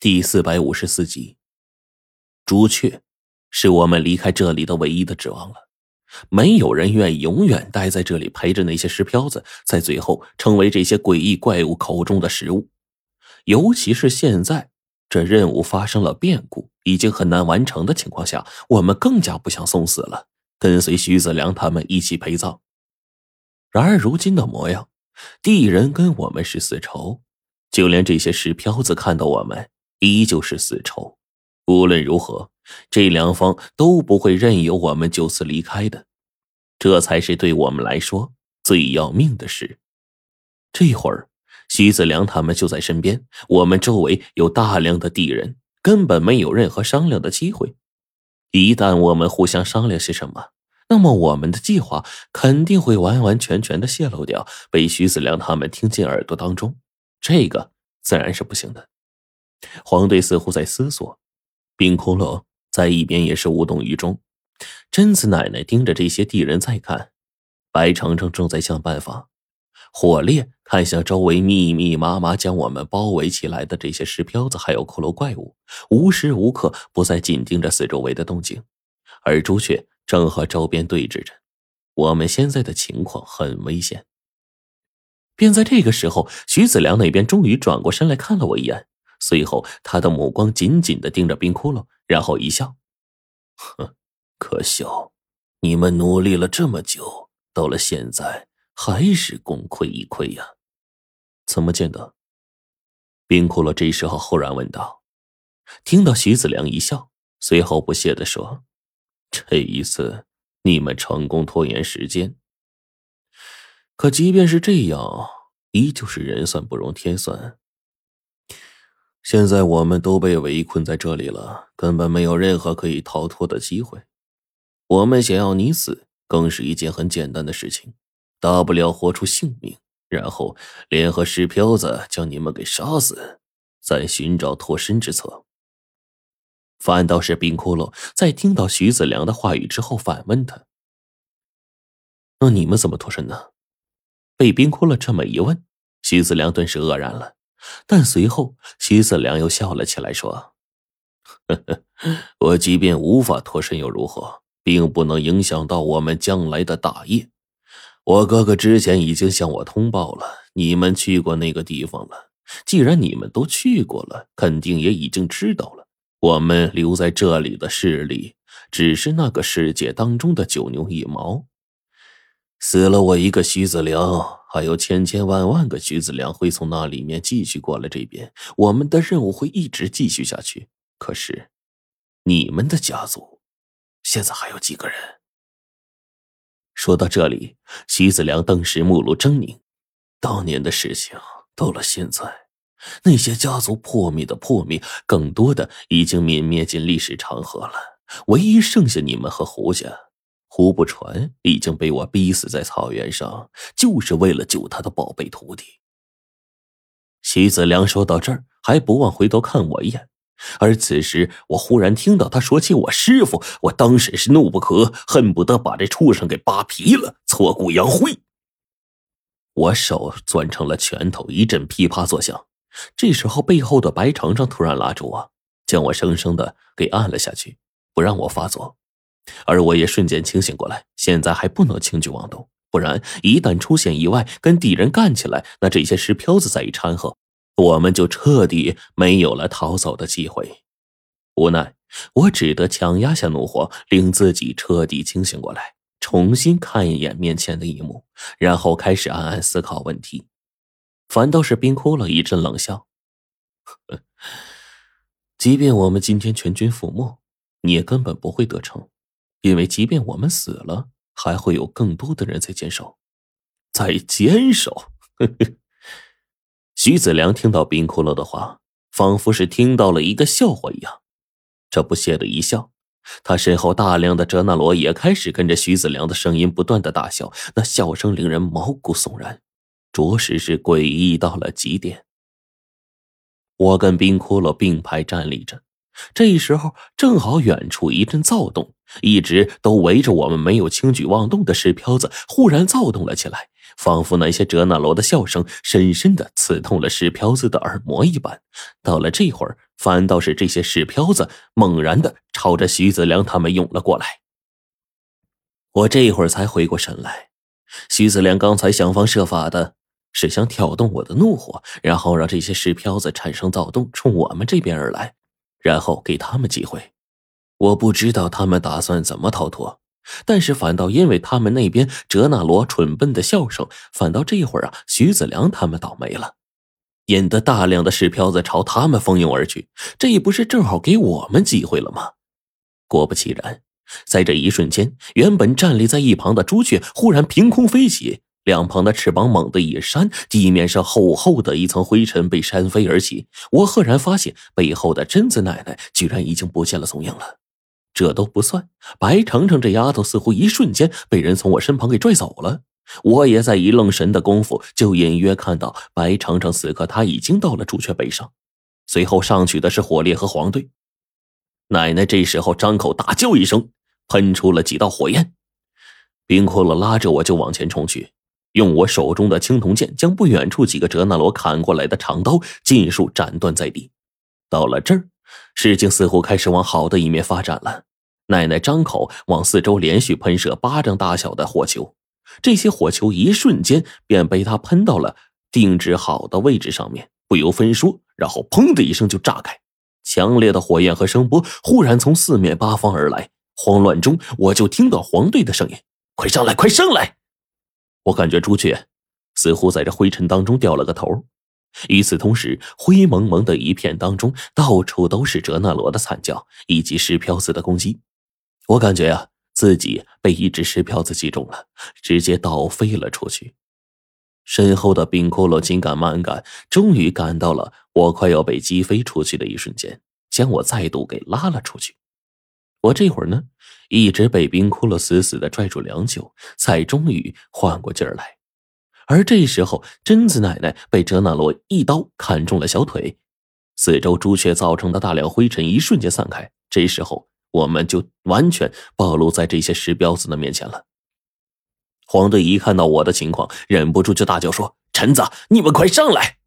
第四百五十四集，朱雀是我们离开这里的唯一的指望了。没有人愿意永远待在这里陪着那些石漂子，在最后成为这些诡异怪物口中的食物。尤其是现在这任务发生了变故，已经很难完成的情况下，我们更加不想送死了，跟随徐子良他们一起陪葬。然而如今的模样，地人跟我们是死仇，就连这些石漂子看到我们。依旧是死仇，无论如何，这两方都不会任由我们就此离开的，这才是对我们来说最要命的事。这会儿，徐子良他们就在身边，我们周围有大量的敌人，根本没有任何商量的机会。一旦我们互相商量些什么，那么我们的计划肯定会完完全全的泄露掉，被徐子良他们听进耳朵当中，这个自然是不行的。黄队似乎在思索，冰窟窿在一边也是无动于衷。贞子奶奶盯着这些地人在看，白程程正在想办法。火烈看向周围密密麻麻将我们包围起来的这些石漂子，还有骷髅怪物，无时无刻不在紧盯着四周围的动静。而朱雀正和周边对峙着，我们现在的情况很危险。便在这个时候，徐子良那边终于转过身来看了我一眼。随后，他的目光紧紧的盯着冰窟窿，然后一笑：“哼，可笑，你们努力了这么久，到了现在还是功亏一篑呀？怎么见得？”冰窟窿这时候忽然问道。听到徐子良一笑，随后不屑的说：“这一次你们成功拖延时间，可即便是这样，依旧是人算不容天算。”现在我们都被围困在这里了，根本没有任何可以逃脱的机会。我们想要你死，更是一件很简单的事情，大不了活出性命，然后联合石漂子将你们给杀死，再寻找脱身之策。反倒是冰窟窿在听到徐子良的话语之后，反问他：“那你们怎么脱身呢？”被冰窟窿这么一问，徐子良顿时愕然了。但随后，徐子良又笑了起来，说：“呵呵，我即便无法脱身又如何，并不能影响到我们将来的大业。我哥哥之前已经向我通报了，你们去过那个地方了。既然你们都去过了，肯定也已经知道了。我们留在这里的势力，只是那个世界当中的九牛一毛。死了我一个徐子良。”还有千千万万个徐子良会从那里面继续过来这边，我们的任务会一直继续下去。可是，你们的家族现在还有几个人？说到这里，徐子良顿时目露狰狞。当年的事情到了现在，那些家族破灭的破灭，更多的已经泯灭进历史长河了。唯一剩下你们和胡家。胡不传已经被我逼死在草原上，就是为了救他的宝贝徒弟。徐子良说到这儿，还不忘回头看我一眼。而此时，我忽然听到他说起我师傅，我当时是怒不可，恨不得把这畜生给扒皮了，挫骨扬灰。我手攥成了拳头，一阵噼啪作响。这时候，背后的白程程突然拉住我，将我生生的给按了下去，不让我发作。而我也瞬间清醒过来，现在还不能轻举妄动，不然一旦出现意外，跟敌人干起来，那这些石漂子再一掺和，我们就彻底没有了逃走的机会。无奈，我只得强压下怒火，令自己彻底清醒过来，重新看一眼面前的一幕，然后开始暗暗思考问题。反倒是冰窟窿一阵冷笑：“ 即便我们今天全军覆没，你也根本不会得逞。”因为即便我们死了，还会有更多的人在坚守，在坚守。徐子良听到冰骷髅的话，仿佛是听到了一个笑话一样，这不屑的一笑。他身后大量的哲那罗也开始跟着徐子良的声音不断的大笑，那笑声令人毛骨悚然，着实是诡异到了极点。我跟冰骷髅并排站立着。这时候，正好远处一阵躁动，一直都围着我们没有轻举妄动的石漂子忽然躁动了起来，仿佛那些哲那罗的笑声深深的刺痛了石漂子的耳膜一般。到了这会儿，反倒是这些石漂子猛然的朝着徐子良他们涌了过来。我这会儿才回过神来，徐子良刚才想方设法的是想挑动我的怒火，然后让这些石漂子产生躁动，冲我们这边而来，然后给他们机会。我不知道他们打算怎么逃脱。但是反倒因为他们那边哲那罗蠢笨的笑声，反倒这会儿啊，徐子良他们倒霉了，引得大量的石漂子朝他们蜂拥而去，这也不是正好给我们机会了吗？果不其然，在这一瞬间，原本站立在一旁的朱雀忽然凭空飞起，两旁的翅膀猛地一扇，地面上厚厚的一层灰尘被扇飞而起。我赫然发现，背后的贞子奶奶居然已经不见了踪影了。这都不算，白程程这丫头似乎一瞬间被人从我身旁给拽走了。我也在一愣神的功夫，就隐约看到白程程此刻他已经到了朱雀背上，随后上去的是火烈和黄队。奶奶这时候张口大叫一声，喷出了几道火焰。冰骷髅拉着我就往前冲去，用我手中的青铜剑将不远处几个哲那罗砍过来的长刀尽数斩断在地。到了这儿。事情似乎开始往好的一面发展了。奶奶张口往四周连续喷射巴掌大小的火球，这些火球一瞬间便被她喷到了定制好的位置上面，不由分说，然后砰的一声就炸开。强烈的火焰和声波忽然从四面八方而来，慌乱中我就听到黄队的声音：“快上来，快上来！”我感觉朱雀似乎在这灰尘当中掉了个头。与此同时，灰蒙蒙的一片当中，到处都是哲那罗的惨叫以及石漂子的攻击。我感觉啊，自己被一只石漂子击中了，直接倒飞了出去。身后的冰骷髅紧赶慢赶，终于赶到了我快要被击飞出去的一瞬间，将我再度给拉了出去。我这会儿呢，一直被冰骷髅死死的拽住良久，才终于缓过劲儿来。而这时候，贞子奶奶被哲那罗一刀砍中了小腿，四周朱雀造成的大量灰尘一瞬间散开。这时候，我们就完全暴露在这些石彪子的面前了。黄队一看到我的情况，忍不住就大叫说：“陈子，你们快上来！”